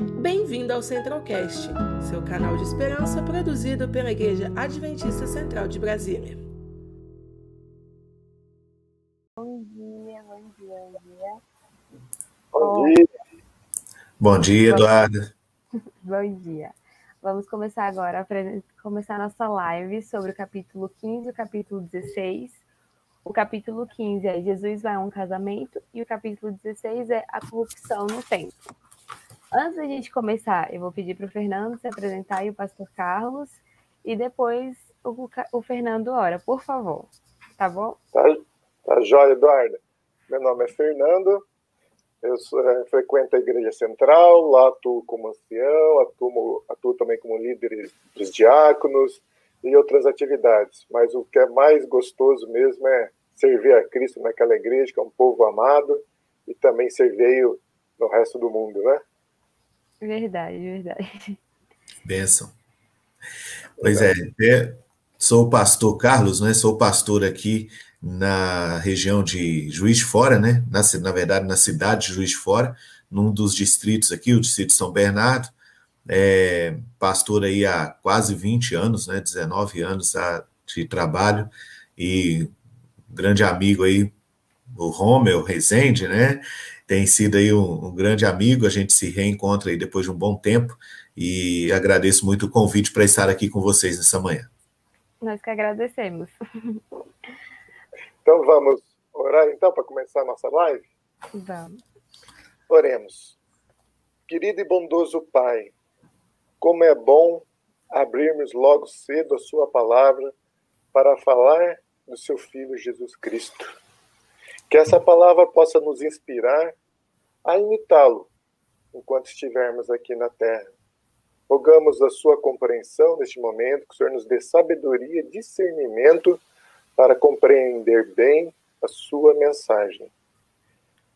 Bem-vindo ao Centralcast, seu canal de esperança produzido pela Igreja Adventista Central de Brasília. Bom dia, bom dia, bom dia. Bom dia. Bom dia, Eduardo. Bom dia. Vamos começar agora a começar nossa live sobre o capítulo 15 e o capítulo 16. O capítulo 15 é Jesus vai a um casamento e o capítulo 16 é a corrupção no templo. Antes da gente começar, eu vou pedir para o Fernando se apresentar e o pastor Carlos, e depois o, o Fernando ora, por favor. Tá bom? Tá, tá jóia, Eduardo. Meu nome é Fernando, eu sou, é, frequento a Igreja Central, lá atuo como ancião, atuo, atuo também como líder dos diáconos e outras atividades. Mas o que é mais gostoso mesmo é servir a Cristo naquela igreja, que é um povo amado, e também servir no resto do mundo, né? Verdade, verdade. Benção. Pois é, é, sou o pastor Carlos, né? Sou pastor aqui na região de Juiz de Fora, né? Na, na verdade, na cidade de Juiz de Fora, num dos distritos aqui, o distrito de São Bernardo. É, pastor aí há quase 20 anos, né? 19 anos de trabalho e grande amigo aí, o Romeu Rezende, né? Tem sido aí um, um grande amigo, a gente se reencontra aí depois de um bom tempo e agradeço muito o convite para estar aqui com vocês nessa manhã. Nós que agradecemos. Então vamos orar então para começar a nossa live? Vamos. Oremos. Querido e bondoso Pai, como é bom abrirmos logo cedo a sua palavra para falar do seu filho Jesus Cristo. Que essa palavra possa nos inspirar a imitá-lo enquanto estivermos aqui na terra. Rogamos a sua compreensão neste momento, que o Senhor nos dê sabedoria discernimento para compreender bem a sua mensagem.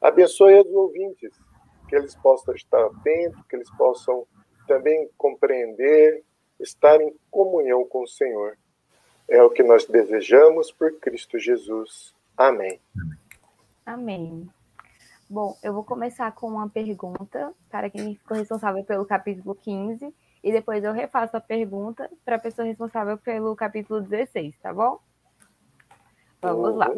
Abençoe os ouvintes, que eles possam estar atentos, que eles possam também compreender, estar em comunhão com o Senhor. É o que nós desejamos por Cristo Jesus. Amém. Amém. Bom, eu vou começar com uma pergunta para quem ficou responsável pelo capítulo 15 e depois eu refaço a pergunta para a pessoa responsável pelo capítulo 16, tá bom? Vamos lá.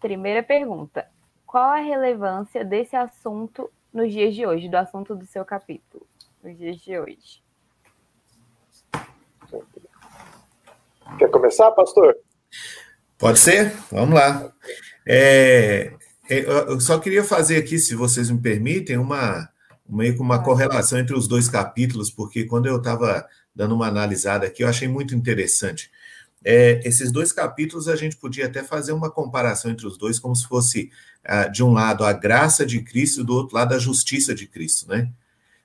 Primeira pergunta: Qual a relevância desse assunto nos dias de hoje, do assunto do seu capítulo, nos dias de hoje? Quer começar, pastor? Pode ser? Vamos lá. É eu só queria fazer aqui, se vocês me permitem, uma meio que uma correlação entre os dois capítulos, porque quando eu estava dando uma analisada aqui, eu achei muito interessante é, esses dois capítulos a gente podia até fazer uma comparação entre os dois, como se fosse, ah, de um lado, a graça de Cristo e do outro lado, a justiça de Cristo, né?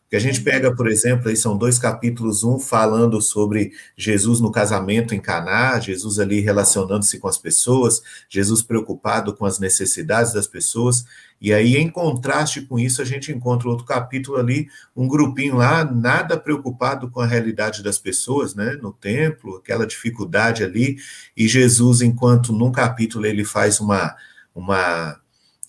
Que a gente pega, por exemplo, aí são dois capítulos, um falando sobre Jesus no casamento em Caná, Jesus ali relacionando-se com as pessoas, Jesus preocupado com as necessidades das pessoas, e aí em contraste com isso a gente encontra outro capítulo ali, um grupinho lá nada preocupado com a realidade das pessoas, né, no templo, aquela dificuldade ali, e Jesus enquanto num capítulo ele faz uma uma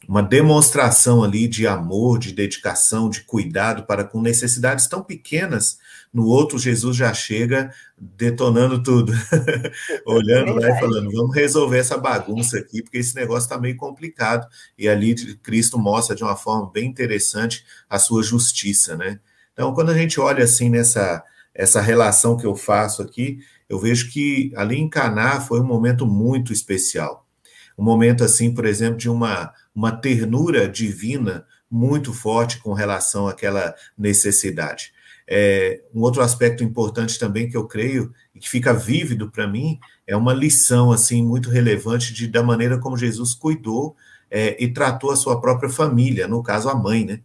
uma demonstração ali de amor, de dedicação, de cuidado para com necessidades tão pequenas. No outro, Jesus já chega detonando tudo, olhando lá e falando: vamos resolver essa bagunça aqui, porque esse negócio está meio complicado. E ali Cristo mostra de uma forma bem interessante a sua justiça, né? Então, quando a gente olha assim nessa essa relação que eu faço aqui, eu vejo que ali em Caná foi um momento muito especial. Um momento assim, por exemplo, de uma uma ternura divina muito forte com relação àquela necessidade. É, um outro aspecto importante também que eu creio e que fica vívido para mim é uma lição assim muito relevante de, da maneira como Jesus cuidou é, e tratou a sua própria família, no caso a mãe, né?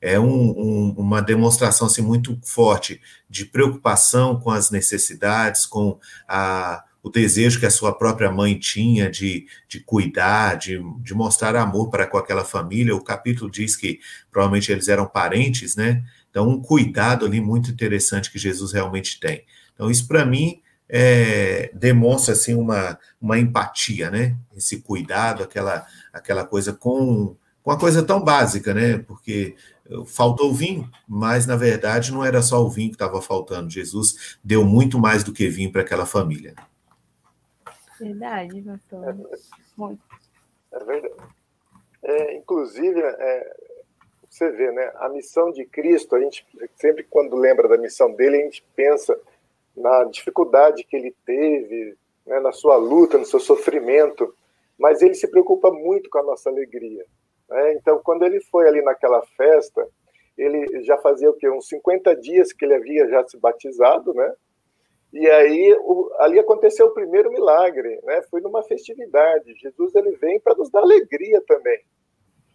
É um, um, uma demonstração assim muito forte de preocupação com as necessidades, com a, o desejo que a sua própria mãe tinha de, de cuidar, de, de mostrar amor para com aquela família. O capítulo diz que provavelmente eles eram parentes, né? Então, um cuidado ali muito interessante que Jesus realmente tem. Então, isso para mim é, demonstra assim uma, uma empatia, né? Esse cuidado, aquela, aquela coisa com com uma coisa tão básica, né? Porque faltou vinho, mas na verdade não era só o vinho que estava faltando. Jesus deu muito mais do que vinho para aquela família. Verdade, pastor. É. É verdade. É, inclusive, é, você vê, né? A missão de Cristo, a gente sempre quando lembra da missão dele, a gente pensa na dificuldade que ele teve, né, na sua luta, no seu sofrimento, mas ele se preocupa muito com a nossa alegria. Né? Então, quando ele foi ali naquela festa, ele já fazia o quê? Uns 50 dias que ele havia já se batizado, né? E aí o, ali aconteceu o primeiro milagre, né? Foi numa festividade. Jesus ele vem para nos dar alegria também.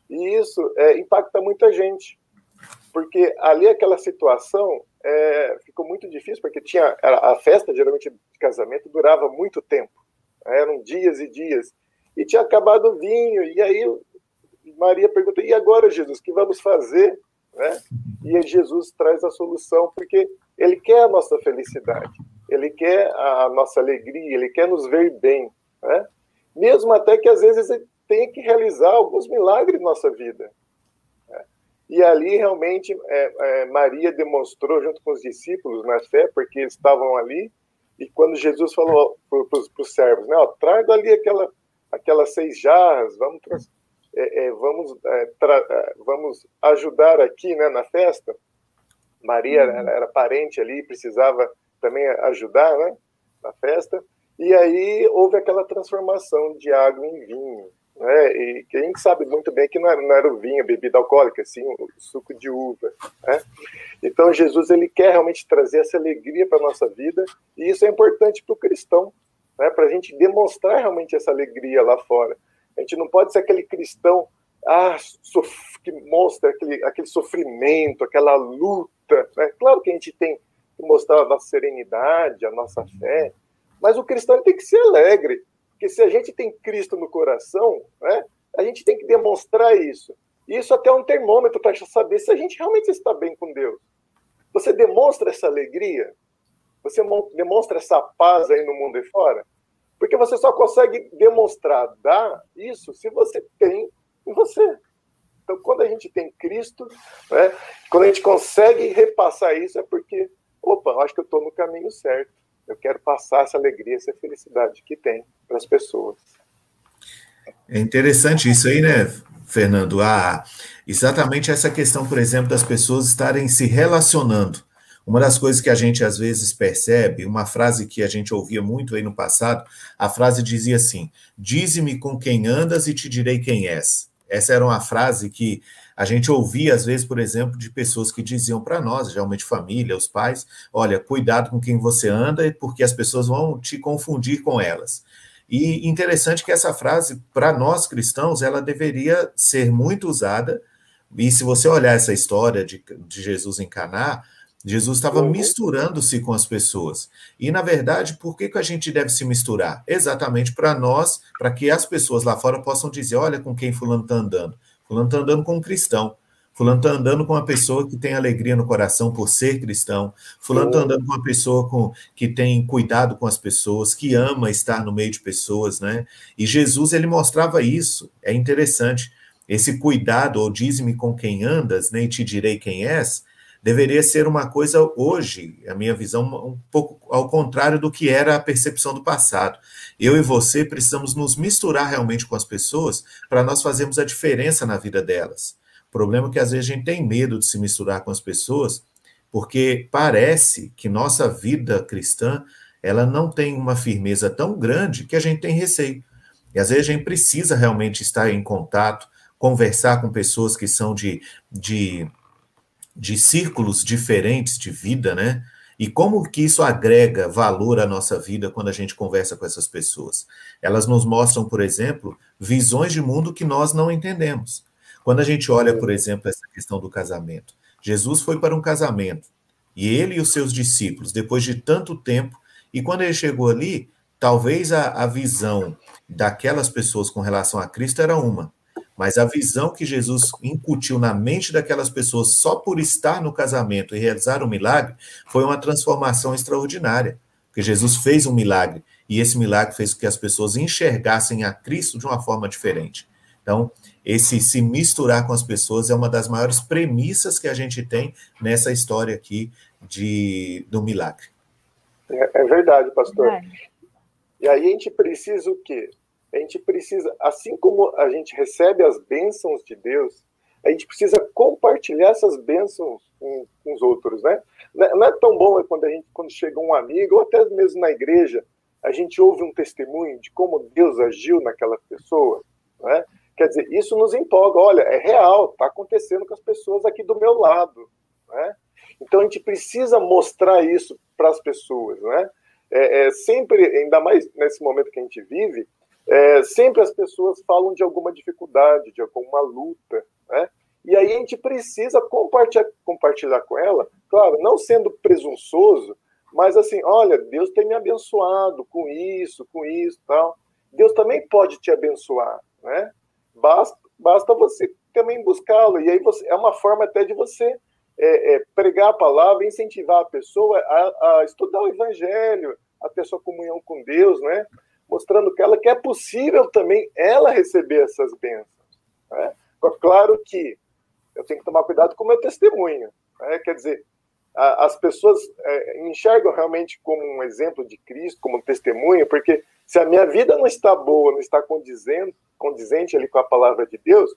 E isso é, impacta muita gente, porque ali aquela situação é, ficou muito difícil, porque tinha a festa geralmente de casamento durava muito tempo, né? eram dias e dias, e tinha acabado o vinho. E aí Maria pergunta: e agora, Jesus, o que vamos fazer? Né? E Jesus traz a solução, porque ele quer a nossa felicidade, ele quer a nossa alegria, ele quer nos ver bem. Né? Mesmo até que às vezes ele tenha que realizar alguns milagres na nossa vida. Né? E ali realmente é, é, Maria demonstrou, junto com os discípulos, na fé, porque eles estavam ali. E quando Jesus falou para os servos, né, ó, traga ali aquela, aquelas seis jarras, vamos é, é, vamos, é, é, vamos ajudar aqui né, na festa. Maria uhum. era, era, parente ali, precisava também ajudar né, na festa. E aí houve aquela transformação de água em vinho. Né? E que a gente sabe muito bem que não era, não era o vinho, a bebida alcoólica, sim o suco de uva. Né? Então Jesus ele quer realmente trazer essa alegria para a nossa vida e isso é importante para o cristão, né? para a gente demonstrar realmente essa alegria lá fora. A gente não pode ser aquele cristão ah, que mostra aquele, aquele sofrimento, aquela luta. Né? Claro que a gente tem que mostrar a nossa serenidade, a nossa fé, mas o cristão tem que ser alegre, porque se a gente tem Cristo no coração, né, a gente tem que demonstrar isso. Isso até é um termômetro para saber se a gente realmente está bem com Deus. Você demonstra essa alegria? Você demonstra essa paz aí no mundo e fora? Porque você só consegue demonstrar, dar isso, se você tem em você. Então, quando a gente tem Cristo, né, quando a gente consegue repassar isso, é porque, opa, eu acho que eu estou no caminho certo. Eu quero passar essa alegria, essa felicidade que tem para as pessoas. É interessante isso aí, né, Fernando? Ah, exatamente essa questão, por exemplo, das pessoas estarem se relacionando. Uma das coisas que a gente às vezes percebe, uma frase que a gente ouvia muito aí no passado, a frase dizia assim: Dize-me com quem andas e te direi quem és. Essa era uma frase que a gente ouvia, às vezes, por exemplo, de pessoas que diziam para nós, geralmente família, os pais: olha, cuidado com quem você anda, porque as pessoas vão te confundir com elas. E interessante que essa frase, para nós cristãos, ela deveria ser muito usada. E se você olhar essa história de, de Jesus em Caná, Jesus estava uhum. misturando-se com as pessoas. E, na verdade, por que, que a gente deve se misturar? Exatamente para nós, para que as pessoas lá fora possam dizer: olha com quem Fulano está andando. Fulano está andando com um cristão. Fulano está andando com uma pessoa que tem alegria no coração por ser cristão. Fulano está andando com uma pessoa com, que tem cuidado com as pessoas, que ama estar no meio de pessoas, né? E Jesus, ele mostrava isso. É interessante. Esse cuidado, ou diz-me com quem andas, nem te direi quem és, deveria ser uma coisa hoje, a minha visão, um pouco ao contrário do que era a percepção do passado. Eu e você precisamos nos misturar realmente com as pessoas para nós fazermos a diferença na vida delas. O problema é que às vezes a gente tem medo de se misturar com as pessoas, porque parece que nossa vida cristã ela não tem uma firmeza tão grande que a gente tem receio. E às vezes a gente precisa realmente estar em contato, conversar com pessoas que são de, de de círculos diferentes de vida, né? E como que isso agrega valor à nossa vida quando a gente conversa com essas pessoas? Elas nos mostram, por exemplo, visões de mundo que nós não entendemos. Quando a gente olha, por exemplo, essa questão do casamento. Jesus foi para um casamento, e ele e os seus discípulos, depois de tanto tempo, e quando ele chegou ali, talvez a, a visão daquelas pessoas com relação a Cristo era uma, mas a visão que Jesus incutiu na mente daquelas pessoas só por estar no casamento e realizar um milagre foi uma transformação extraordinária. Porque Jesus fez um milagre e esse milagre fez com que as pessoas enxergassem a Cristo de uma forma diferente. Então, esse se misturar com as pessoas é uma das maiores premissas que a gente tem nessa história aqui de, do milagre. É, é verdade, pastor. É. E aí a gente precisa o quê? A gente precisa, assim como a gente recebe as bênçãos de Deus, a gente precisa compartilhar essas bênçãos com, com os outros, né? Não é, é tão bom quando a gente, quando chega um amigo, ou até mesmo na igreja, a gente ouve um testemunho de como Deus agiu naquela pessoa, né? Quer dizer, isso nos empolga. Olha, é real, está acontecendo com as pessoas aqui do meu lado. Né? Então a gente precisa mostrar isso para as pessoas. Né? É, é, sempre, ainda mais nesse momento que a gente vive, é, sempre as pessoas falam de alguma dificuldade, de alguma luta. Né? E aí a gente precisa compartilhar, compartilhar com ela, claro, não sendo presunçoso, mas assim, olha, Deus tem me abençoado com isso, com isso, tal. Deus também pode te abençoar, né? Basta, basta você também buscá-lo. E aí você, é uma forma até de você é, é, pregar a palavra, incentivar a pessoa a, a, estudar o evangelho, a ter sua comunhão com Deus, né? Mostrando que ela que é possível também ela receber essas bênçãos. Né? Claro que eu tenho que tomar cuidado com o meu testemunho. Né? Quer dizer, a, as pessoas é, enxergam realmente como um exemplo de Cristo, como um testemunho, porque se a minha vida não está boa, não está condizente, condizente ali com a palavra de Deus,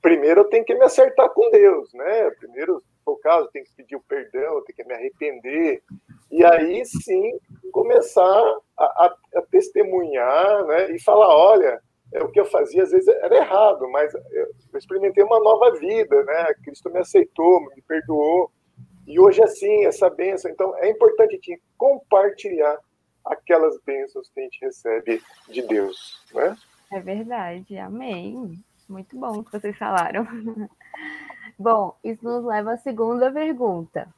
primeiro eu tenho que me acertar com Deus, né? Primeiro, se for o caso, eu tenho que pedir o perdão, eu tenho que me arrepender. E aí sim começar a, a testemunhar né? e falar: olha, é, o que eu fazia às vezes era errado, mas eu experimentei uma nova vida, né? Cristo me aceitou, me perdoou. E hoje, assim, essa bênção. Então, é importante compartilhar aquelas bênçãos que a gente recebe de Deus, né? É verdade, amém. Muito bom que vocês falaram. bom, isso nos leva à segunda pergunta.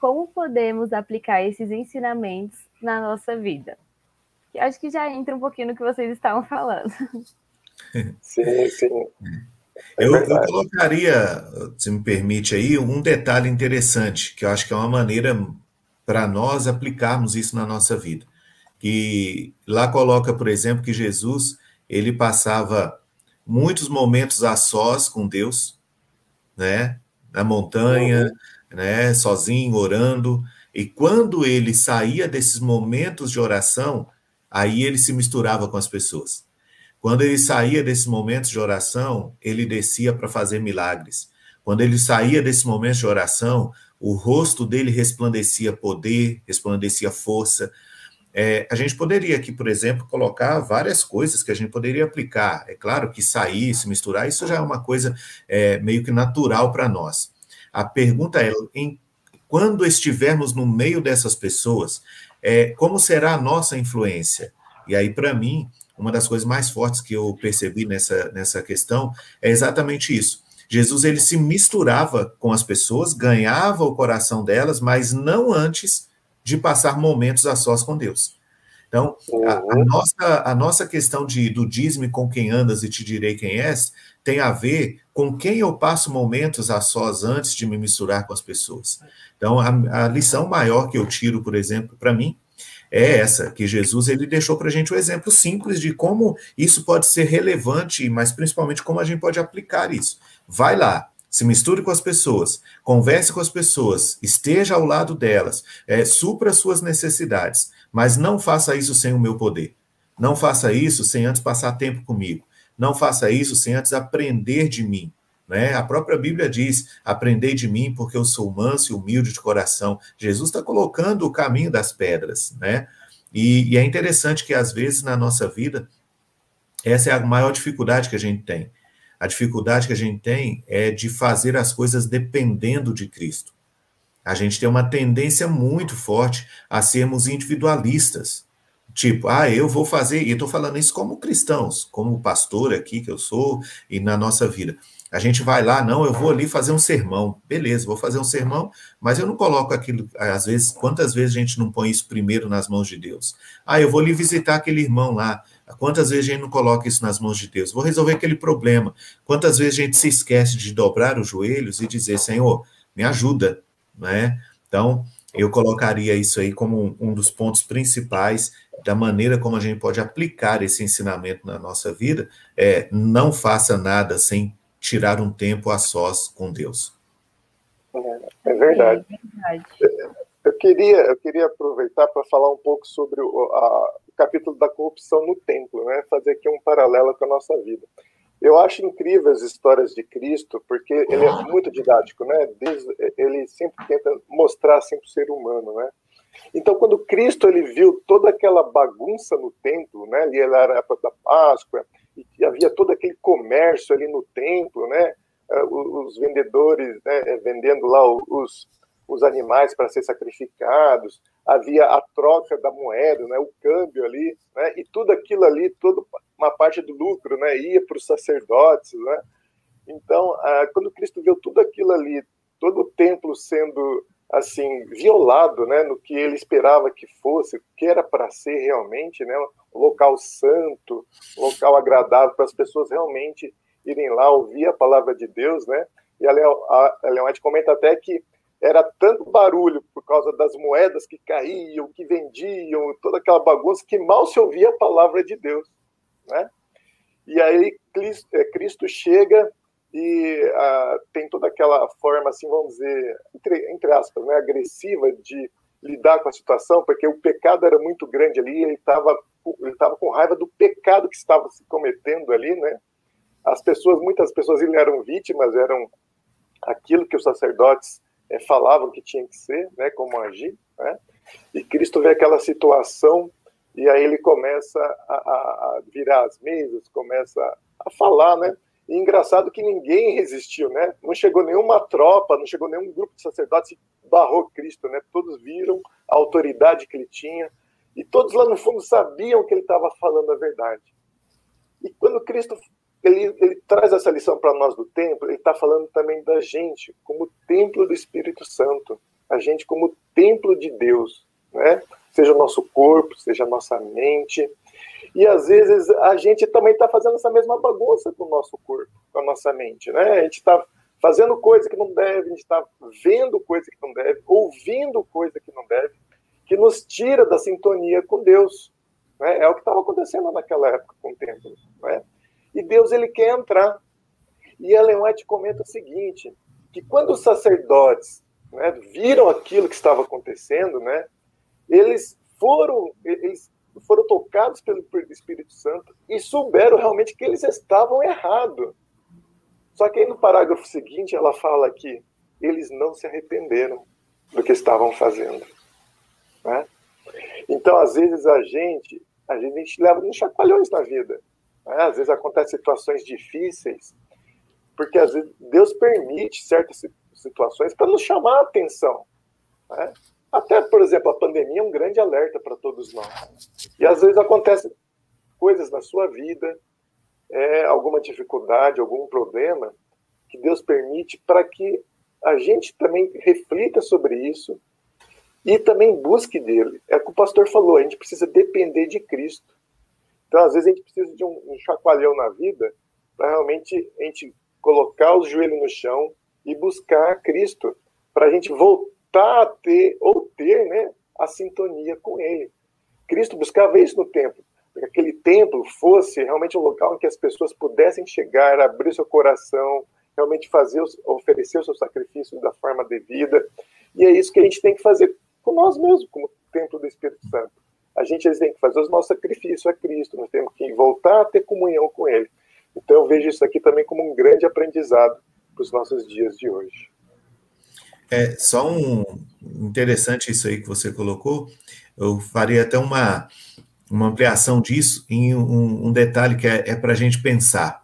Como podemos aplicar esses ensinamentos na nossa vida? Que acho que já entra um pouquinho no que vocês estavam falando. Sim, sim. É eu, eu, colocaria, se me permite aí, um detalhe interessante, que eu acho que é uma maneira para nós aplicarmos isso na nossa vida. Que lá coloca, por exemplo, que Jesus ele passava muitos momentos a sós com Deus, né? Na montanha, uhum. né? Sozinho, orando. E quando ele saía desses momentos de oração, aí ele se misturava com as pessoas. Quando ele saía desses momentos de oração, ele descia para fazer milagres. Quando ele saía desses momentos de oração, o rosto dele resplandecia poder, resplandecia força, é, a gente poderia aqui, por exemplo, colocar várias coisas que a gente poderia aplicar. É claro que sair, se misturar, isso já é uma coisa é, meio que natural para nós. A pergunta é: em, quando estivermos no meio dessas pessoas, é, como será a nossa influência? E aí, para mim, uma das coisas mais fortes que eu percebi nessa, nessa questão é exatamente isso. Jesus ele se misturava com as pessoas, ganhava o coração delas, mas não antes de passar momentos a sós com Deus. Então, a, a, uhum. nossa, a nossa questão de, do dízimo com quem andas e te direi quem és, tem a ver com quem eu passo momentos a sós antes de me misturar com as pessoas. Então, a, a lição maior que eu tiro, por exemplo, para mim, é essa, que Jesus ele deixou para a gente um exemplo simples de como isso pode ser relevante, mas principalmente como a gente pode aplicar isso. Vai lá, se misture com as pessoas, converse com as pessoas, esteja ao lado delas, é, supra suas necessidades, mas não faça isso sem o meu poder. Não faça isso sem antes passar tempo comigo. Não faça isso sem antes aprender de mim. Né? A própria Bíblia diz: aprendei de mim, porque eu sou manso e humilde de coração. Jesus está colocando o caminho das pedras. Né? E, e é interessante que, às vezes, na nossa vida, essa é a maior dificuldade que a gente tem a dificuldade que a gente tem é de fazer as coisas dependendo de Cristo. A gente tem uma tendência muito forte a sermos individualistas. Tipo, ah, eu vou fazer, e estou falando isso como cristãos, como pastor aqui que eu sou, e na nossa vida. A gente vai lá, não, eu vou ali fazer um sermão. Beleza, vou fazer um sermão, mas eu não coloco aquilo, às vezes, quantas vezes a gente não põe isso primeiro nas mãos de Deus? Ah, eu vou ali visitar aquele irmão lá. Quantas vezes a gente não coloca isso nas mãos de Deus? Vou resolver aquele problema. Quantas vezes a gente se esquece de dobrar os joelhos e dizer, Senhor, me ajuda, né? Então, eu colocaria isso aí como um, dos pontos principais da maneira como a gente pode aplicar esse ensinamento na nossa vida. É não faça nada sem tirar um tempo a sós com Deus. É, é verdade. É verdade. Eu queria, eu queria aproveitar para falar um pouco sobre o, a, o capítulo da corrupção no templo, né? fazer aqui um paralelo com a nossa vida. Eu acho incrível as histórias de Cristo, porque ele é muito didático, né? Ele sempre tenta mostrar sempre o ser humano, né? Então, quando Cristo ele viu toda aquela bagunça no templo, né? Ali era a época da Páscoa, e havia todo aquele comércio ali no templo, né? Eh, os vendedores né? vendendo lá os, os animais para ser sacrificados, havia a troca da moeda, né, o câmbio ali, né, e tudo aquilo ali, toda uma parte do lucro, né, ia para os sacerdotes, né. Então, ah, quando Cristo viu tudo aquilo ali, todo o templo sendo assim violado, né, no que ele esperava que fosse, o que era para ser realmente, né, um local santo, um local agradável para as pessoas realmente irem lá ouvir a palavra de Deus, né? E a Leonete comenta até que era tanto barulho por causa das moedas que caíam, que vendiam, toda aquela bagunça, que mal se ouvia a palavra de Deus. Né? E aí Cristo é, chega e tem toda aquela forma, assim, vamos dizer, entre, entre aspas, né, agressiva de lidar com a situação, porque o pecado era muito grande ali, ele estava ele tava com raiva do pecado que estava se cometendo ali, né? As pessoas, muitas pessoas eram vítimas, eram aquilo que os sacerdotes é, falavam que tinha que ser, né, como agir, né? E Cristo vê aquela situação e aí ele começa a, a, virar as mesas, começa a falar, né? E engraçado que ninguém resistiu, né? Não chegou nenhuma tropa, não chegou nenhum grupo de sacerdotes e barrou Cristo, né? Todos viram a autoridade que ele tinha e todos lá no fundo sabiam que ele estava falando a verdade. E quando Cristo ele, ele traz essa lição para nós do templo, ele está falando também da gente como templo do Espírito Santo, a gente como templo de Deus, né? Seja o nosso corpo, seja a nossa mente. E às vezes a gente também está fazendo essa mesma bagunça com o nosso corpo, com a nossa mente. Né? A gente está fazendo coisa que não deve, a gente está vendo coisa que não deve, ouvindo coisa que não deve, que nos tira da sintonia com Deus. Né? É o que estava acontecendo naquela época com o templo. Né? E Deus ele quer entrar. E Ellen White comenta o seguinte, que quando os sacerdotes né, viram aquilo que estava acontecendo, né, eles foram eles foram tocados pelo Espírito Santo e souberam realmente que eles estavam errados. Só que aí no parágrafo seguinte ela fala que eles não se arrependeram do que estavam fazendo. Né? Então, às vezes, a gente, a gente leva uns chacoalhões na vida. Né? Às vezes acontecem situações difíceis, porque às vezes Deus permite certas situações para nos chamar a atenção. Né? Até, por exemplo, a pandemia é um grande alerta para todos nós. E às vezes acontecem coisas na sua vida, é, alguma dificuldade, algum problema, que Deus permite para que a gente também reflita sobre isso e também busque dele. É o que o pastor falou, a gente precisa depender de Cristo. Então, às vezes, a gente precisa de um, um chacoalhão na vida para realmente a gente colocar os joelhos no chão e buscar Cristo, para a gente voltar a ter, ou ter, né, a sintonia com Ele. Cristo buscava isso no templo, que aquele templo fosse realmente um local em que as pessoas pudessem chegar, abrir seu coração, realmente fazer, oferecer o seu sacrifício da forma devida. E é isso que a gente tem que fazer com nós mesmos, como templo do Espírito Santo a gente tem que fazer o nosso sacrifício a Cristo, nós temos que voltar a ter comunhão com Ele. Então eu vejo isso aqui também como um grande aprendizado para os nossos dias de hoje. É só um interessante isso aí que você colocou. Eu faria até uma, uma ampliação disso em um, um detalhe que é, é para a gente pensar.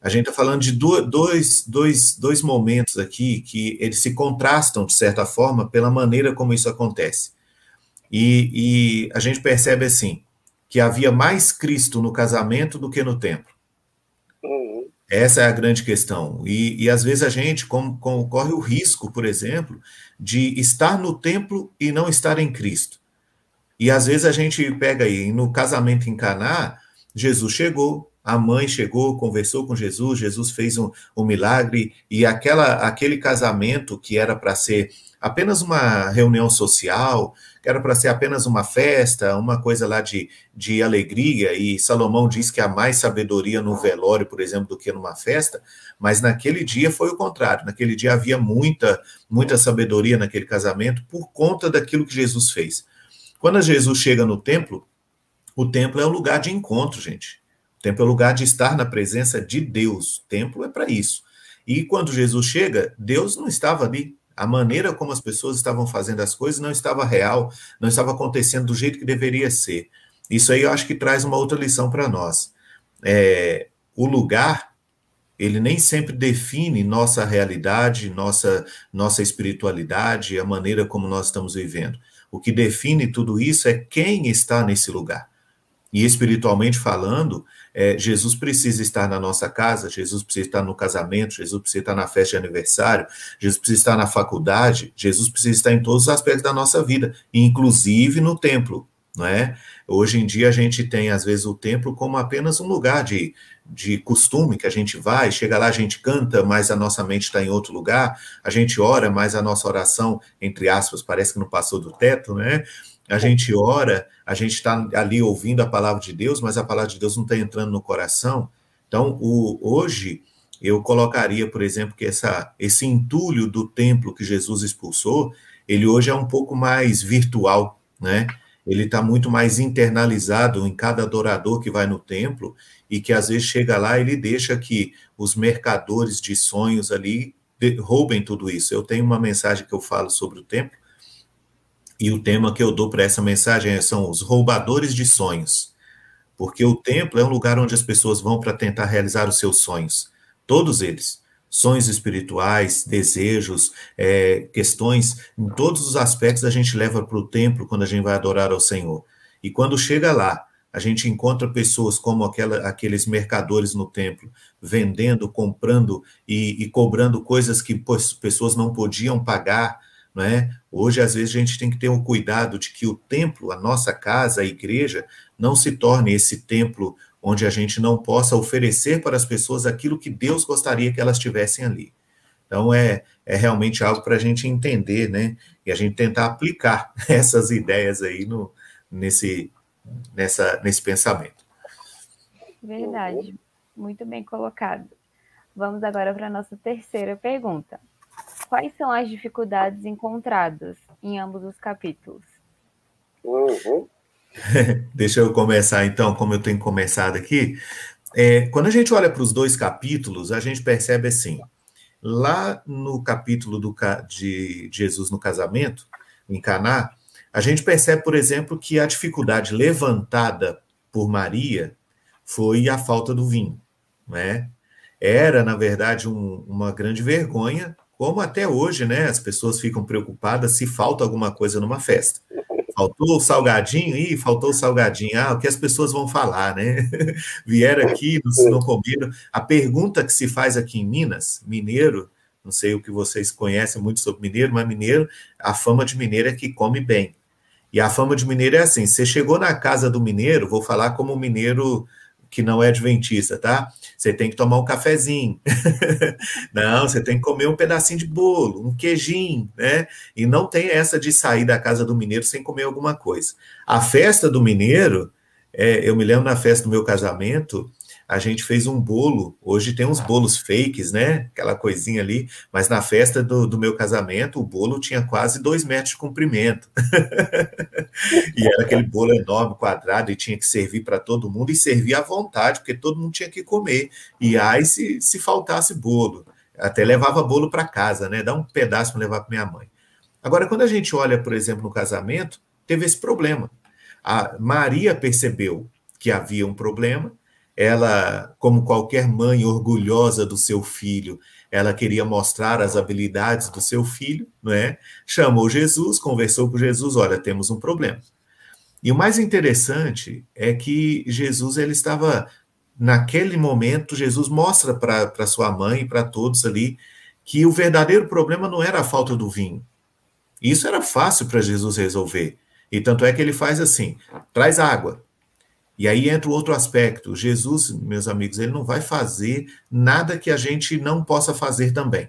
A gente está falando de dois, dois, dois momentos aqui que eles se contrastam, de certa forma, pela maneira como isso acontece. E, e a gente percebe assim que havia mais Cristo no casamento do que no templo. Essa é a grande questão. E, e às vezes a gente com, com, corre o risco, por exemplo, de estar no templo e não estar em Cristo. E às vezes a gente pega aí, no casamento em Caná, Jesus chegou, a mãe chegou, conversou com Jesus, Jesus fez um, um milagre, e aquela, aquele casamento que era para ser apenas uma reunião social, que era para ser apenas uma festa, uma coisa lá de, de alegria, e Salomão diz que há mais sabedoria no velório, por exemplo, do que numa festa, mas naquele dia foi o contrário, naquele dia havia muita, muita sabedoria naquele casamento por conta daquilo que Jesus fez. Quando Jesus chega no templo, o templo é um lugar de encontro, gente. O templo é o lugar de estar na presença de Deus. O templo é para isso. E quando Jesus chega, Deus não estava ali. A maneira como as pessoas estavam fazendo as coisas não estava real, não estava acontecendo do jeito que deveria ser. Isso aí eu acho que traz uma outra lição para nós. É, o lugar, ele nem sempre define nossa realidade, nossa, nossa espiritualidade, a maneira como nós estamos vivendo. O que define tudo isso é quem está nesse lugar. E espiritualmente falando, é, Jesus precisa estar na nossa casa, Jesus precisa estar no casamento, Jesus precisa estar na festa de aniversário, Jesus precisa estar na faculdade, Jesus precisa estar em todos os aspectos da nossa vida, inclusive no templo, não é? Hoje em dia a gente tem, às vezes, o templo como apenas um lugar de, de costume que a gente vai, chega lá, a gente canta, mas a nossa mente está em outro lugar, a gente ora, mas a nossa oração, entre aspas, parece que não passou do teto, né? A gente ora, a gente está ali ouvindo a palavra de Deus, mas a palavra de Deus não está entrando no coração. Então, o, hoje, eu colocaria, por exemplo, que essa, esse entulho do templo que Jesus expulsou, ele hoje é um pouco mais virtual, né? Ele está muito mais internalizado em cada adorador que vai no templo e que às vezes chega lá ele deixa que os mercadores de sonhos ali roubem tudo isso. Eu tenho uma mensagem que eu falo sobre o templo, e o tema que eu dou para essa mensagem é, são os roubadores de sonhos. Porque o templo é um lugar onde as pessoas vão para tentar realizar os seus sonhos. Todos eles. Sonhos espirituais, desejos, é, questões, em todos os aspectos a gente leva para o templo quando a gente vai adorar ao Senhor. E quando chega lá, a gente encontra pessoas como aquela, aqueles mercadores no templo, vendendo, comprando e, e cobrando coisas que pessoas não podiam pagar, é? Hoje, às vezes, a gente tem que ter um cuidado de que o templo, a nossa casa, a igreja, não se torne esse templo onde a gente não possa oferecer para as pessoas aquilo que Deus gostaria que elas tivessem ali. Então, é, é realmente algo para a gente entender, né? E a gente tentar aplicar essas ideias aí no, nesse, nessa, nesse pensamento. Verdade. Muito bem colocado. Vamos agora para a nossa terceira pergunta quais são as dificuldades encontradas em ambos os capítulos? Uhum. Deixa eu começar então, como eu tenho começado aqui. É, quando a gente olha para os dois capítulos, a gente percebe assim: lá no capítulo do, de Jesus no casamento, em Caná, a gente percebe, por exemplo, que a dificuldade levantada por Maria foi a falta do vinho, né? Era, na verdade, um, uma grande vergonha como até hoje, né, as pessoas ficam preocupadas se falta alguma coisa numa festa. Faltou o salgadinho? Ih, faltou o salgadinho. Ah, o que as pessoas vão falar, né? Vieram aqui, não, não comeram. A pergunta que se faz aqui em Minas, mineiro, não sei o que vocês conhecem muito sobre mineiro, mas mineiro, a fama de mineiro é que come bem. E a fama de mineiro é assim: você chegou na casa do mineiro, vou falar como mineiro que não é adventista, tá? Você tem que tomar um cafezinho. não, você tem que comer um pedacinho de bolo, um queijinho, né? E não tem essa de sair da casa do mineiro sem comer alguma coisa. A festa do mineiro, é, eu me lembro na festa do meu casamento, a gente fez um bolo. Hoje tem uns bolos fakes, né? Aquela coisinha ali. Mas na festa do, do meu casamento, o bolo tinha quase dois metros de comprimento. e era aquele bolo enorme, quadrado, e tinha que servir para todo mundo e servir à vontade, porque todo mundo tinha que comer. E aí, se, se faltasse bolo, até levava bolo para casa, né? Dá um pedaço para levar para minha mãe. Agora, quando a gente olha, por exemplo, no casamento, teve esse problema. A Maria percebeu que havia um problema ela, como qualquer mãe orgulhosa do seu filho, ela queria mostrar as habilidades do seu filho, não é? Chamou Jesus, conversou com Jesus, olha, temos um problema. E o mais interessante é que Jesus ele estava naquele momento, Jesus mostra para sua mãe e para todos ali que o verdadeiro problema não era a falta do vinho. Isso era fácil para Jesus resolver. E tanto é que ele faz assim: traz água. E aí entra o outro aspecto. Jesus, meus amigos, ele não vai fazer nada que a gente não possa fazer também.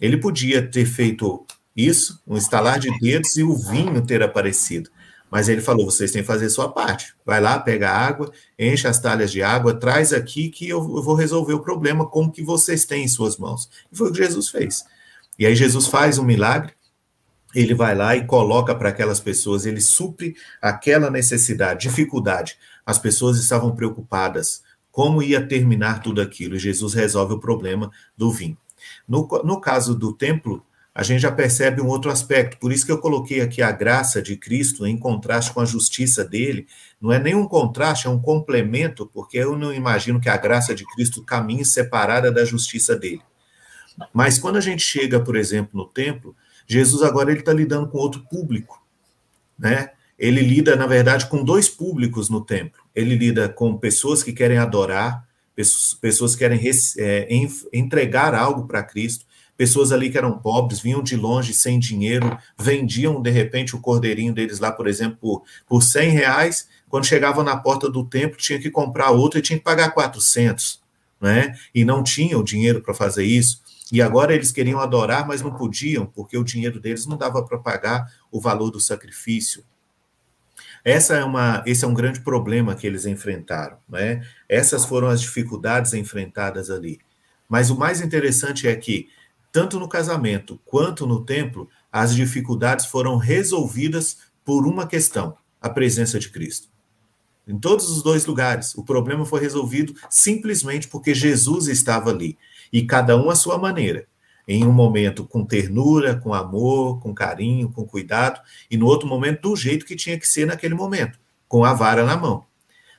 Ele podia ter feito isso, um estalar de dedos e o vinho ter aparecido. Mas ele falou: vocês têm que fazer sua parte. Vai lá, pega água, enche as talhas de água, traz aqui que eu, vou resolver o problema com o que vocês têm em suas mãos. E foi o que Jesus fez. E aí Jesus faz um milagre, ele vai lá e coloca para aquelas pessoas, ele supre aquela necessidade, dificuldade. As pessoas estavam preocupadas como ia terminar tudo aquilo, e Jesus resolve o problema do vinho. No, no caso do templo, a gente já percebe um outro aspecto. Por isso que eu coloquei aqui a graça de Cristo em contraste com a justiça dele. Não é nenhum contraste, é um complemento, porque eu não imagino que a graça de Cristo caminhe separada da justiça dele. Mas quando a gente chega, por exemplo, no templo, Jesus agora ele está lidando com outro público, né? Ele lida, na verdade, com dois públicos no templo. Ele lida com pessoas que querem adorar, pessoas que querem é, entregar algo para Cristo, pessoas ali que eram pobres, vinham de longe sem dinheiro, vendiam de repente o cordeirinho deles lá, por exemplo, por, por 100 reais, quando chegavam na porta do templo tinha que comprar outro e tinha que pagar 400, né? E não tinham dinheiro para fazer isso. E agora eles queriam adorar, mas não podiam, porque o dinheiro deles não dava para pagar o valor do sacrifício. Essa é uma, esse é um grande problema que eles enfrentaram, né? Essas foram as dificuldades enfrentadas ali. Mas o mais interessante é que tanto no casamento quanto no templo, as dificuldades foram resolvidas por uma questão: a presença de Cristo. Em todos os dois lugares, o problema foi resolvido simplesmente porque Jesus estava ali, e cada um à sua maneira. Em um momento com ternura, com amor, com carinho, com cuidado, e no outro momento do jeito que tinha que ser naquele momento, com a vara na mão.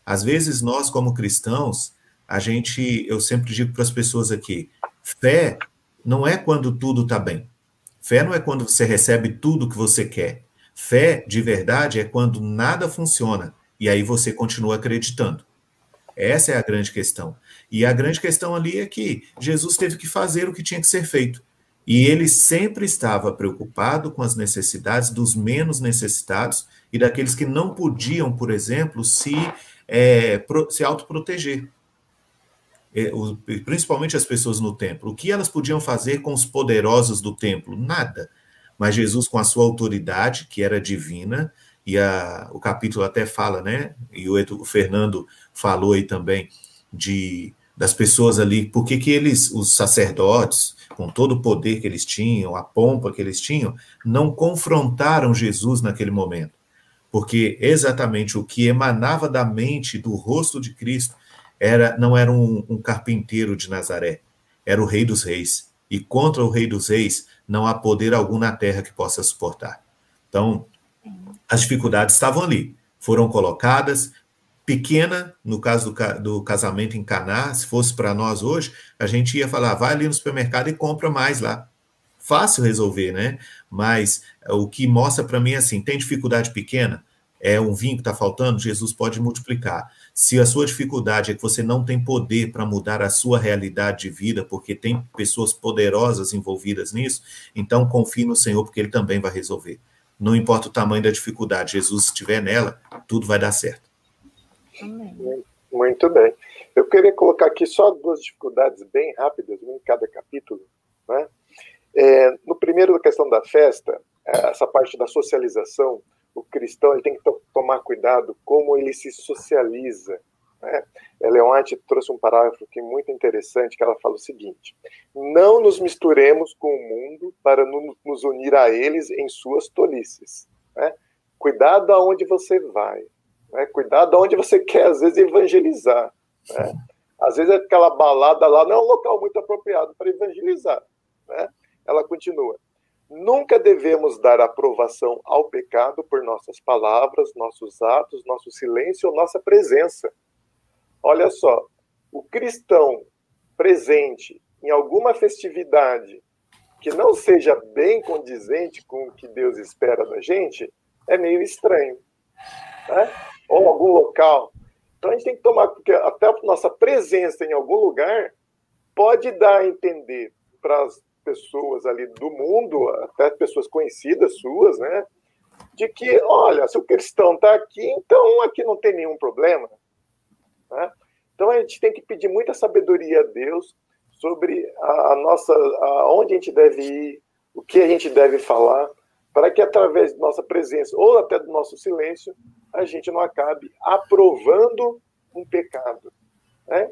Às vezes nós, como cristãos, a gente, eu sempre digo para as pessoas aqui, fé não é quando tudo está bem. Fé não é quando você recebe tudo que você quer. Fé de verdade é quando nada funciona e aí você continua acreditando. Essa é a grande questão. E a grande questão ali é que Jesus teve que fazer o que tinha que ser feito. E ele sempre estava preocupado com as necessidades dos menos necessitados e daqueles que não podiam, por exemplo, se, é, se autoproteger. É, principalmente as pessoas no templo, o que elas podiam fazer com os poderosos do templo? Nada. Mas Jesus, com a sua autoridade, que era divina, e a, o capítulo até fala, né? E o, o Fernando falou aí também de das pessoas ali, porque que eles, os sacerdotes, com todo o poder que eles tinham, a pompa que eles tinham, não confrontaram Jesus naquele momento. Porque exatamente o que emanava da mente, do rosto de Cristo, era não era um, um carpinteiro de Nazaré, era o rei dos reis. E contra o rei dos reis não há poder algum na terra que possa suportar. Então, as dificuldades estavam ali, foram colocadas, pequena, no caso do, do casamento em Caná, se fosse para nós hoje, a gente ia falar, vai ali no supermercado e compra mais lá. Fácil resolver, né? Mas o que mostra para mim é assim, tem dificuldade pequena, é um vinho que está faltando, Jesus pode multiplicar. Se a sua dificuldade é que você não tem poder para mudar a sua realidade de vida, porque tem pessoas poderosas envolvidas nisso, então confie no Senhor, porque Ele também vai resolver. Não importa o tamanho da dificuldade, Jesus estiver nela, tudo vai dar certo. Muito bem. Eu queria colocar aqui só duas dificuldades bem rápidas, em cada capítulo. Né? É, no primeiro, a questão da festa, é, essa parte da socialização, o cristão ele tem que tomar cuidado como ele se socializa. Né? White trouxe um parágrafo que é muito interessante, que ela fala o seguinte: não nos misturemos com o mundo para nos unir a eles em suas tolices. Né? Cuidado aonde você vai, né? cuidado aonde você quer às vezes evangelizar. Né? Às vezes aquela balada lá não é um local muito apropriado para evangelizar. Né? Ela continua: Nunca devemos dar aprovação ao pecado por nossas palavras, nossos atos, nosso silêncio ou nossa presença. Olha só, o cristão presente em alguma festividade que não seja bem condizente com o que Deus espera da gente é meio estranho. Né? Ou algum local. Então a gente tem que tomar, porque até a nossa presença em algum lugar pode dar a entender para as pessoas ali do mundo, até pessoas conhecidas suas, né? De que, olha, se o cristão está aqui, então aqui não tem nenhum problema. Né? Então a gente tem que pedir muita sabedoria a Deus sobre a, nossa, a, onde a gente deve ir, o que a gente deve falar, para que através de nossa presença ou até do nosso silêncio a gente não acabe aprovando um pecado. Né?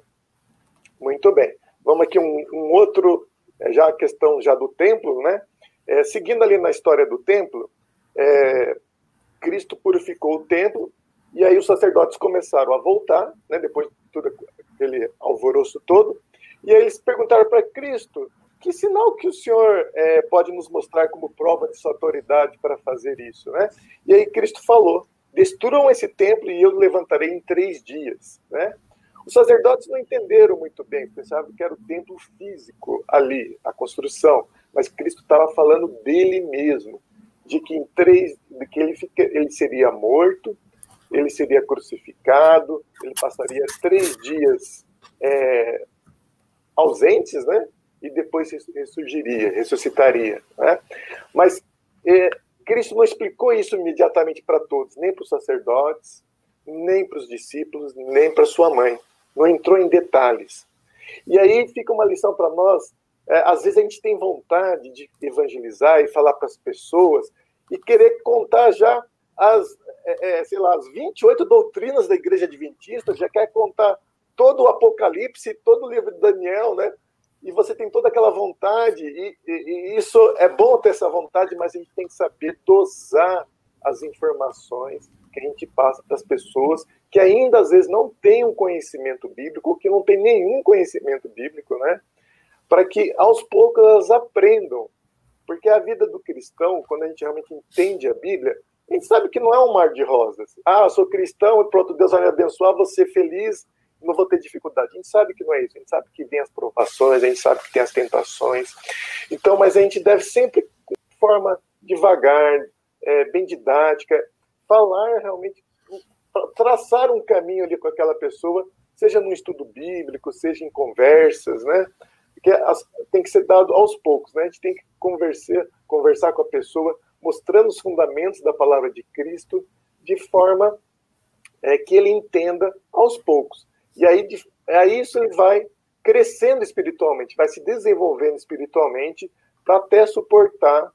Muito bem. Vamos aqui um, um outro, é, já a questão já do templo, né? É, seguindo ali na história do templo, é, Cristo purificou o templo e aí os sacerdotes começaram a voltar, né, depois de todo aquele alvoroço todo, e aí eles perguntaram para Cristo, que sinal que o Senhor é, pode nos mostrar como prova de sua autoridade para fazer isso, né? E aí Cristo falou, destruam esse templo e eu levantarei em três dias, né? Os sacerdotes não entenderam muito bem, pensavam que era o templo físico ali, a construção, mas Cristo estava falando dele mesmo, de que em três, de que ele, fica, ele seria morto, ele seria crucificado, ele passaria três dias é, ausentes, né? E depois ressurgiria, ressuscitaria, né? Mas é, Cristo não explicou isso imediatamente para todos, nem para os sacerdotes, nem para os discípulos, nem para sua mãe. Não entrou em detalhes. E aí fica uma lição para nós. É, às vezes a gente tem vontade de evangelizar e falar para as pessoas e querer contar já as, é, é, sei lá, as 28 doutrinas da igreja adventista, já quer contar todo o Apocalipse, todo o livro de Daniel, né? E você tem toda aquela vontade, e, e, e isso é bom ter essa vontade, mas a gente tem que saber dosar as informações que a gente passa para as pessoas que ainda às vezes não têm um conhecimento bíblico, que não têm nenhum conhecimento bíblico, né? Para que aos poucos elas aprendam. Porque a vida do cristão, quando a gente realmente entende a Bíblia, a gente sabe que não é um mar de rosas. Ah, eu sou cristão e pronto, Deus vai me abençoar, vou ser feliz, não vou ter dificuldade. A gente sabe que não é isso. A gente sabe que vem as provações, a gente sabe que tem as tentações. Então, mas a gente deve sempre, de forma devagar, é, bem didática, falar realmente, traçar um caminho ali com aquela pessoa, seja no estudo bíblico, seja em conversas, né? Porque as, tem que ser dado aos poucos, né? A gente tem que conversar, conversar com a pessoa mostrando os fundamentos da palavra de Cristo de forma é, que ele entenda aos poucos. E aí, aí isso ele vai crescendo espiritualmente, vai se desenvolvendo espiritualmente para até suportar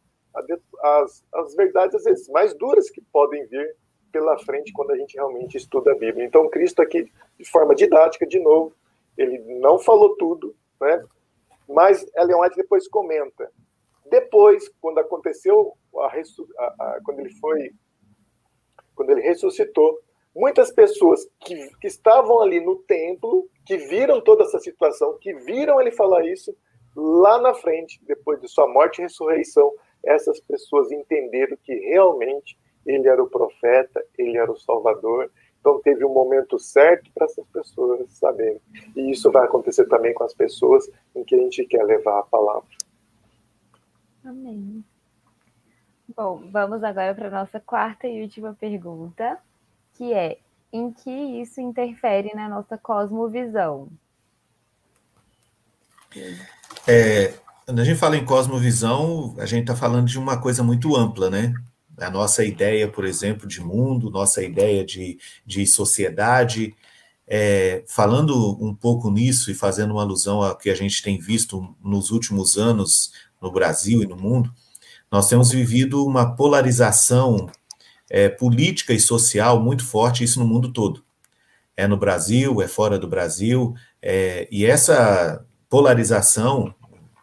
as, as verdades, às vezes, mais duras que podem vir pela frente quando a gente realmente estuda a Bíblia. Então, Cristo aqui, de forma didática, de novo, ele não falou tudo, né? mas Ellen White depois comenta. Depois, quando aconteceu a, a, a, quando ele foi, quando ele ressuscitou, muitas pessoas que, que estavam ali no templo, que viram toda essa situação, que viram ele falar isso, lá na frente, depois de sua morte e ressurreição, essas pessoas entenderam que realmente ele era o profeta, ele era o salvador. Então teve um momento certo para essas pessoas saberem. E isso vai acontecer também com as pessoas em que a gente quer levar a palavra. Amém. Bom, vamos agora para a nossa quarta e última pergunta, que é: em que isso interfere na nossa cosmovisão? É, quando a gente fala em cosmovisão, a gente está falando de uma coisa muito ampla, né? A nossa ideia, por exemplo, de mundo, nossa ideia de, de sociedade. É, falando um pouco nisso e fazendo uma alusão ao que a gente tem visto nos últimos anos no Brasil e no mundo, nós temos vivido uma polarização é, política e social muito forte, isso no mundo todo. É no Brasil, é fora do Brasil, é, e essa polarização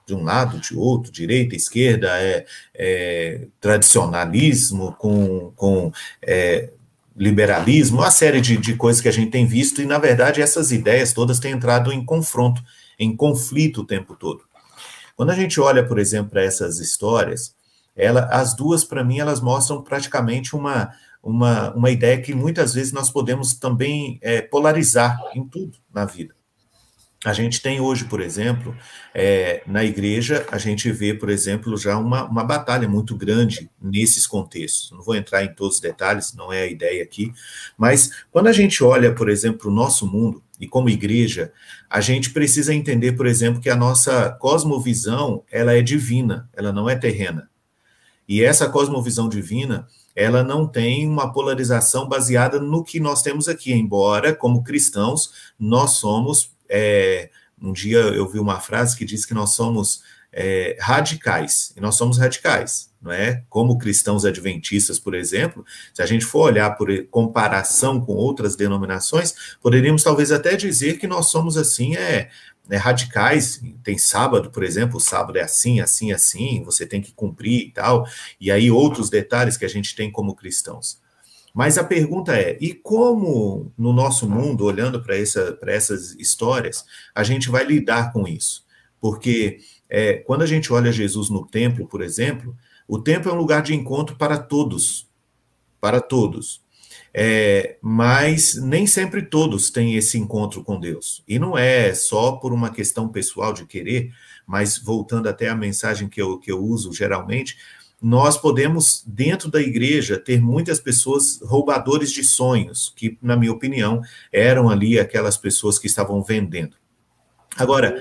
de um lado, de outro, direita, esquerda, é, é tradicionalismo com, com é, liberalismo, uma série de, de coisas que a gente tem visto, e na verdade essas ideias todas têm entrado em confronto, em conflito o tempo todo. Quando a gente olha, por exemplo, para essas histórias, ela, as duas, para mim, elas mostram praticamente uma, uma, uma ideia que muitas vezes nós podemos também é, polarizar em tudo na vida. A gente tem hoje, por exemplo, é, na igreja, a gente vê, por exemplo, já uma, uma batalha muito grande nesses contextos. Não vou entrar em todos os detalhes, não é a ideia aqui, mas quando a gente olha, por exemplo, o nosso mundo, e como igreja, a gente precisa entender, por exemplo, que a nossa cosmovisão, ela é divina, ela não é terrena. E essa cosmovisão divina, ela não tem uma polarização baseada no que nós temos aqui, embora, como cristãos, nós somos. É, um dia eu vi uma frase que diz que nós somos é, radicais, e nós somos radicais, não é? Como cristãos adventistas, por exemplo, se a gente for olhar por comparação com outras denominações, poderíamos talvez até dizer que nós somos assim, é, é radicais. Tem sábado, por exemplo, o sábado é assim, assim, assim, você tem que cumprir e tal, e aí outros detalhes que a gente tem como cristãos. Mas a pergunta é: e como no nosso mundo, olhando para essa, essas histórias, a gente vai lidar com isso? Porque é, quando a gente olha Jesus no templo, por exemplo, o templo é um lugar de encontro para todos, para todos. É, mas nem sempre todos têm esse encontro com Deus. E não é só por uma questão pessoal de querer, mas voltando até a mensagem que eu, que eu uso geralmente, nós podemos, dentro da igreja, ter muitas pessoas roubadores de sonhos, que, na minha opinião, eram ali aquelas pessoas que estavam vendendo. Agora,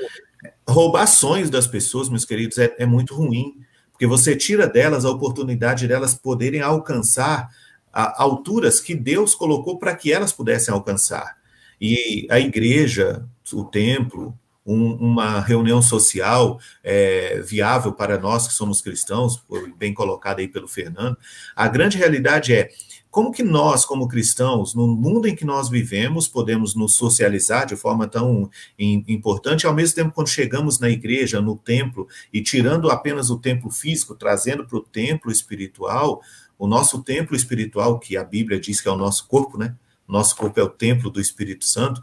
roubar sonhos das pessoas, meus queridos, é, é muito ruim, porque você tira delas a oportunidade delas poderem alcançar a, alturas que Deus colocou para que elas pudessem alcançar. E a igreja, o templo, um, uma reunião social é, viável para nós que somos cristãos, bem colocado aí pelo Fernando, a grande realidade é como que nós, como cristãos, no mundo em que nós vivemos, podemos nos socializar de forma tão importante, ao mesmo tempo, quando chegamos na igreja, no templo, e tirando apenas o templo físico, trazendo para o templo espiritual, o nosso templo espiritual, que a Bíblia diz que é o nosso corpo, né? Nosso corpo é o templo do Espírito Santo.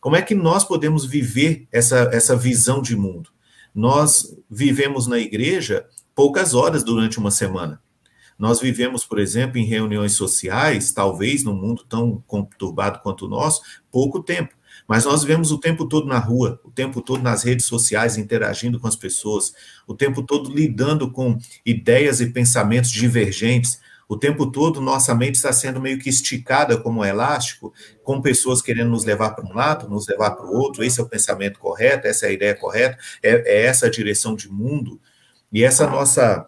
Como é que nós podemos viver essa, essa visão de mundo? Nós vivemos na igreja poucas horas durante uma semana. Nós vivemos, por exemplo, em reuniões sociais, talvez num mundo tão conturbado quanto o nosso, pouco tempo. Mas nós vivemos o tempo todo na rua, o tempo todo nas redes sociais, interagindo com as pessoas, o tempo todo lidando com ideias e pensamentos divergentes. O tempo todo nossa mente está sendo meio que esticada como um elástico, com pessoas querendo nos levar para um lado, nos levar para o outro. Esse é o pensamento correto, essa é a ideia correta, é, é essa a direção de mundo. E essa nossa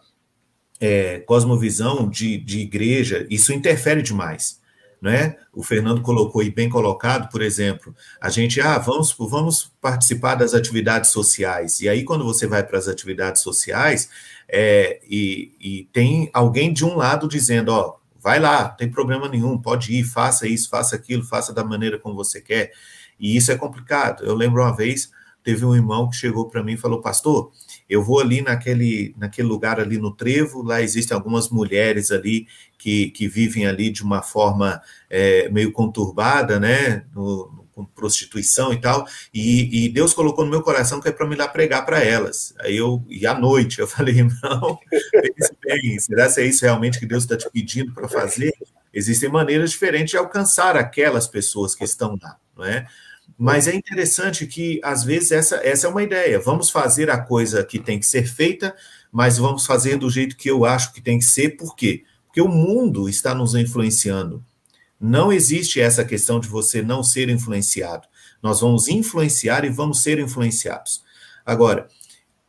é, cosmovisão de, de igreja, isso interfere demais. Né? O Fernando colocou e bem colocado, por exemplo, a gente, ah, vamos, vamos participar das atividades sociais. E aí, quando você vai para as atividades sociais, é, e, e, tem alguém de um lado dizendo, ó, vai lá, não tem problema nenhum, pode ir, faça isso, faça aquilo, faça da maneira como você quer. E isso é complicado. Eu lembro uma vez, teve um irmão que chegou para mim e falou, pastor, eu vou ali naquele, naquele lugar ali no trevo, lá existem algumas mulheres ali que, que vivem ali de uma forma é, meio conturbada, né, no, com prostituição e tal, e, e, Deus colocou no meu coração que é para me lá pregar para elas. Aí eu, e à noite, eu falei, não, pense bem, será que é isso realmente que Deus está te pedindo para fazer? Existem maneiras diferentes de alcançar aquelas pessoas que estão lá, não é? Mas é interessante que, às vezes, essa, essa é uma ideia. Vamos fazer a coisa que tem que ser feita, mas vamos fazer do jeito que eu acho que tem que ser. Por quê? Porque o mundo está nos influenciando. Não existe essa questão de você não ser influenciado. Nós vamos influenciar e vamos ser influenciados. Agora,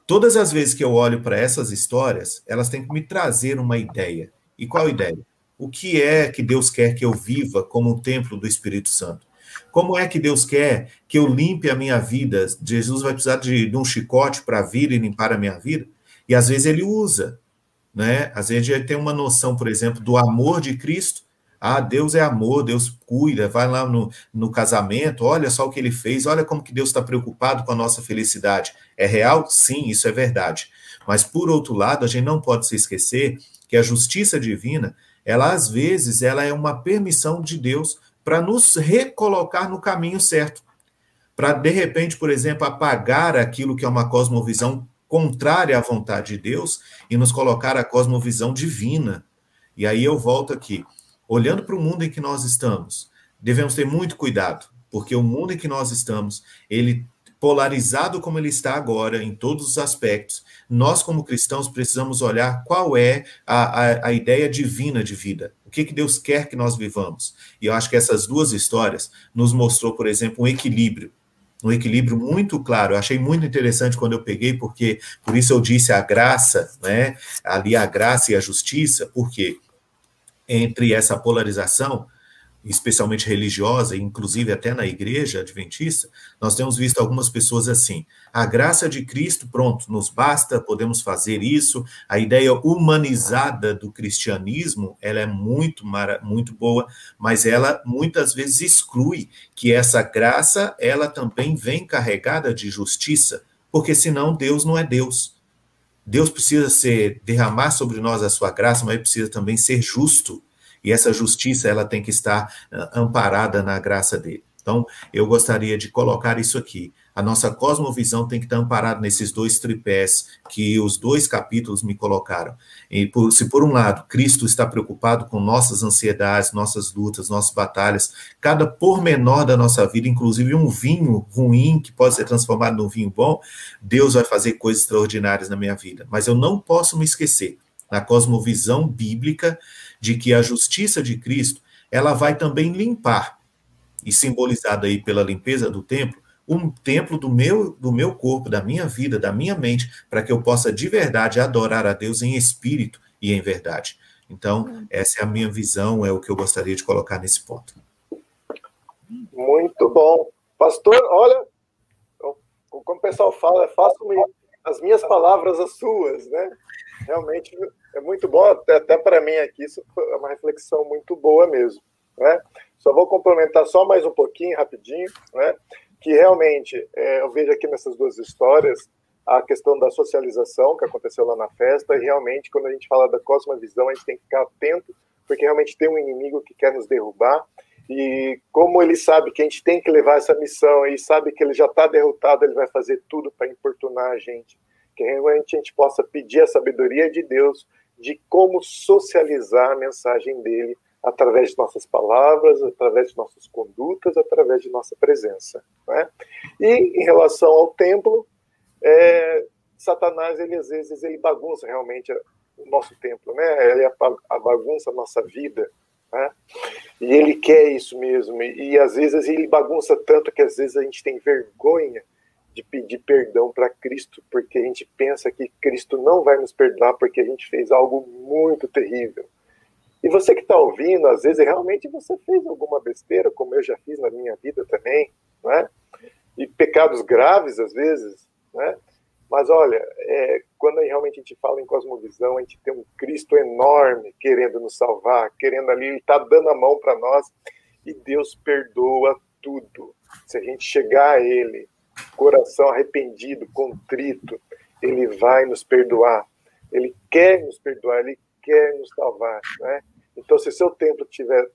todas as vezes que eu olho para essas histórias, elas têm que me trazer uma ideia. E qual ideia? O que é que Deus quer que eu viva como um templo do Espírito Santo? Como é que Deus quer que eu limpe a minha vida? Jesus vai precisar de, de um chicote para vir e limpar a minha vida? E às vezes ele usa, né? Às vezes ele tem uma noção, por exemplo, do amor de Cristo. Ah, Deus é amor, Deus cuida, vai lá no, no casamento, olha só o que ele fez, olha como que Deus está preocupado com a nossa felicidade. É real? Sim, isso é verdade. Mas, por outro lado, a gente não pode se esquecer que a justiça divina, ela às vezes, ela é uma permissão de Deus para nos recolocar no caminho certo. Para, de repente, por exemplo, apagar aquilo que é uma cosmovisão contrária à vontade de Deus e nos colocar a cosmovisão divina. E aí eu volto aqui. Olhando para o mundo em que nós estamos, devemos ter muito cuidado, porque o mundo em que nós estamos, ele polarizado como ele está agora, em todos os aspectos, nós, como cristãos, precisamos olhar qual é a, a, a, ideia divina de vida. O que, que Deus quer que nós vivamos. E eu acho que essas duas histórias nos mostrou, por exemplo, um equilíbrio. um equilíbrio muito claro. Eu achei muito interessante quando eu peguei, porque por isso eu disse a graça, né? Ali a graça e a justiça, porque entre essa polarização, especialmente religiosa, inclusive até na igreja adventista, nós temos visto algumas pessoas assim: a graça de Cristo, pronto, nos basta, podemos fazer isso. A ideia humanizada do cristianismo, ela é muito muito boa, mas ela muitas vezes exclui que essa graça, ela também vem carregada de justiça, porque senão Deus não é Deus. Deus precisa ser derramar sobre nós a sua graça, mas precisa também ser justo e essa justiça ela tem que estar ah, amparada na graça dele. Então, eu gostaria de colocar isso aqui. A nossa cosmovisão tem que estar amparada nesses dois tripés que os dois capítulos me colocaram. E por, se, por um lado, Cristo está preocupado com nossas ansiedades, nossas lutas, nossas batalhas, cada pormenor da nossa vida, inclusive um vinho ruim que pode ser transformado num vinho bom, Deus vai fazer coisas extraordinárias na minha vida. Mas eu não posso me esquecer, na cosmovisão bíblica, de que a justiça de Cristo, ela vai também limpar, e simbolizada aí pela limpeza do templo, um templo do meu, do meu corpo, da minha vida, da minha mente, para que eu possa de verdade adorar a Deus em espírito e em verdade. Então, essa é a minha visão, é o que eu gostaria de colocar nesse ponto. Muito bom. Pastor, olha, como o pessoal fala, faço as minhas palavras as suas, né? Realmente é muito bom, até, até para mim aqui, isso é uma reflexão muito boa mesmo. Né? Só vou complementar só mais um pouquinho, rapidinho, né? Que realmente é, eu vejo aqui nessas duas histórias a questão da socialização que aconteceu lá na festa, e realmente, quando a gente fala da cosmovisão, a gente tem que ficar atento, porque realmente tem um inimigo que quer nos derrubar, e como ele sabe que a gente tem que levar essa missão e sabe que ele já está derrotado, ele vai fazer tudo para importunar a gente. Que realmente a gente possa pedir a sabedoria de Deus de como socializar a mensagem dele através de nossas palavras, através de nossas condutas, através de nossa presença. Né? E em relação ao templo, é, Satanás ele às vezes ele bagunça realmente o nosso templo, né? Ele bagunça a nossa vida, né? E ele quer isso mesmo. E às vezes ele bagunça tanto que às vezes a gente tem vergonha de pedir perdão para Cristo, porque a gente pensa que Cristo não vai nos perdoar porque a gente fez algo muito terrível. E você que está ouvindo, às vezes realmente você fez alguma besteira, como eu já fiz na minha vida também, né? E pecados graves às vezes, né? Mas olha, é, quando realmente a gente fala em cosmovisão, a gente tem um Cristo enorme querendo nos salvar, querendo ali, ele está dando a mão para nós e Deus perdoa tudo. Se a gente chegar a Ele, coração arrependido, contrito, ele vai nos perdoar. Ele quer nos perdoar, ele quer nos salvar, né? Então, se seu templo estiver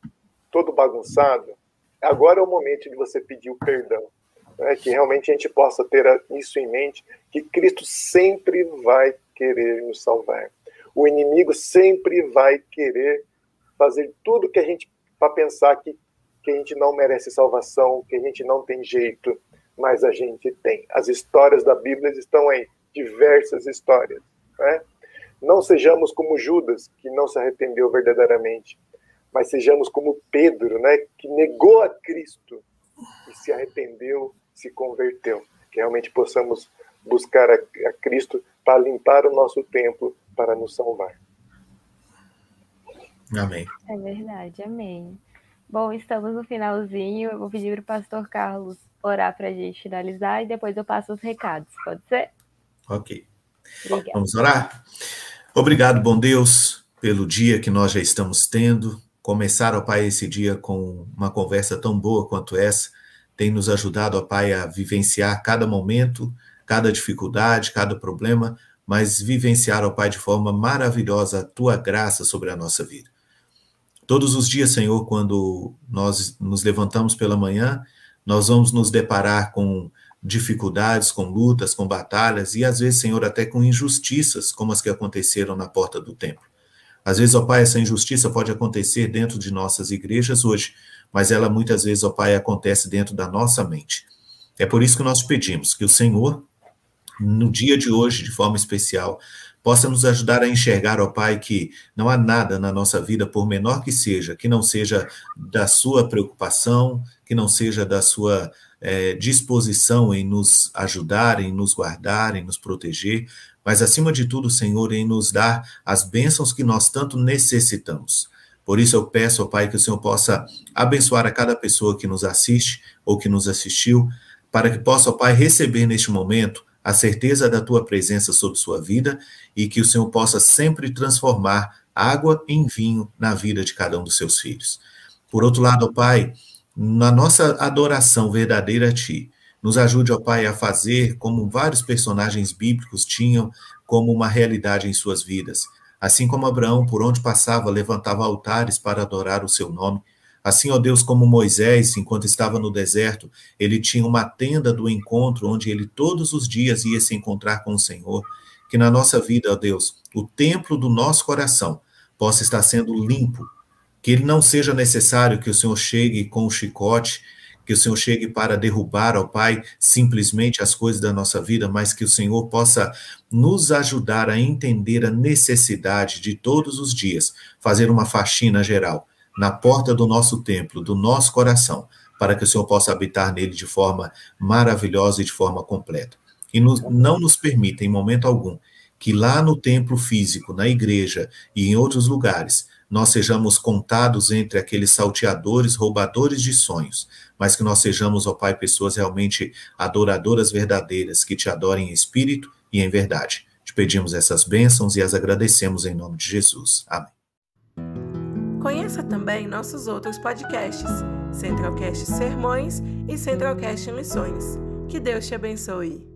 todo bagunçado, agora é o momento de você pedir o perdão. Né? Que realmente a gente possa ter isso em mente, que Cristo sempre vai querer nos salvar. O inimigo sempre vai querer fazer tudo que a gente para pensar que, que a gente não merece salvação, que a gente não tem jeito, mas a gente tem. As histórias da Bíblia estão aí, diversas histórias. Né? Não sejamos como Judas, que não se arrependeu verdadeiramente, mas sejamos como Pedro, né, que negou a Cristo e se arrependeu, se converteu. Que realmente possamos buscar a, a Cristo para limpar o nosso templo, para nos salvar. Amém. É verdade, amém. Bom, estamos no finalzinho. Eu vou pedir para o pastor Carlos orar para a gente finalizar e depois eu passo os recados. Pode ser? Ok. Obrigada. Vamos orar? Obrigado, bom Deus, pelo dia que nós já estamos tendo. Começar, ó Pai, esse dia com uma conversa tão boa quanto essa tem nos ajudado, ó Pai, a vivenciar cada momento, cada dificuldade, cada problema, mas vivenciar, ó Pai, de forma maravilhosa a tua graça sobre a nossa vida. Todos os dias, Senhor, quando nós nos levantamos pela manhã, nós vamos nos deparar com dificuldades, com lutas, com batalhas e às vezes, Senhor, até com injustiças, como as que aconteceram na porta do templo. Às vezes, ó Pai, essa injustiça pode acontecer dentro de nossas igrejas hoje, mas ela muitas vezes, ó Pai, acontece dentro da nossa mente. É por isso que nós pedimos que o Senhor, no dia de hoje, de forma especial, possa nos ajudar a enxergar, ó Pai, que não há nada na nossa vida, por menor que seja, que não seja da sua preocupação, que não seja da sua é, disposição em nos ajudar, em nos guardar, em nos proteger, mas acima de tudo, Senhor, em nos dar as bênçãos que nós tanto necessitamos. Por isso eu peço, ó Pai, que o Senhor possa abençoar a cada pessoa que nos assiste ou que nos assistiu, para que possa, ó Pai, receber neste momento a certeza da tua presença sobre sua vida e que o Senhor possa sempre transformar água em vinho na vida de cada um dos seus filhos. Por outro lado, ó Pai, na nossa adoração verdadeira a Ti, nos ajude, ó Pai, a fazer como vários personagens bíblicos tinham como uma realidade em suas vidas. Assim como Abraão, por onde passava, levantava altares para adorar o seu nome, Assim, ó Deus, como Moisés, enquanto estava no deserto, ele tinha uma tenda do encontro onde ele todos os dias ia se encontrar com o Senhor. Que na nossa vida, ó Deus, o templo do nosso coração possa estar sendo limpo. Que ele não seja necessário que o Senhor chegue com o chicote, que o Senhor chegue para derrubar, ó Pai, simplesmente as coisas da nossa vida, mas que o Senhor possa nos ajudar a entender a necessidade de todos os dias fazer uma faxina geral na porta do nosso templo, do nosso coração, para que o Senhor possa habitar nele de forma maravilhosa e de forma completa. E não nos permita, em momento algum, que lá no templo físico, na igreja e em outros lugares, nós sejamos contados entre aqueles salteadores, roubadores de sonhos, mas que nós sejamos, ó Pai, pessoas realmente adoradoras verdadeiras, que te adorem em espírito e em verdade. Te pedimos essas bênçãos e as agradecemos em nome de Jesus. Amém. Conheça também nossos outros podcasts, Centralcast Sermões e Centralcast Missões. Que Deus te abençoe.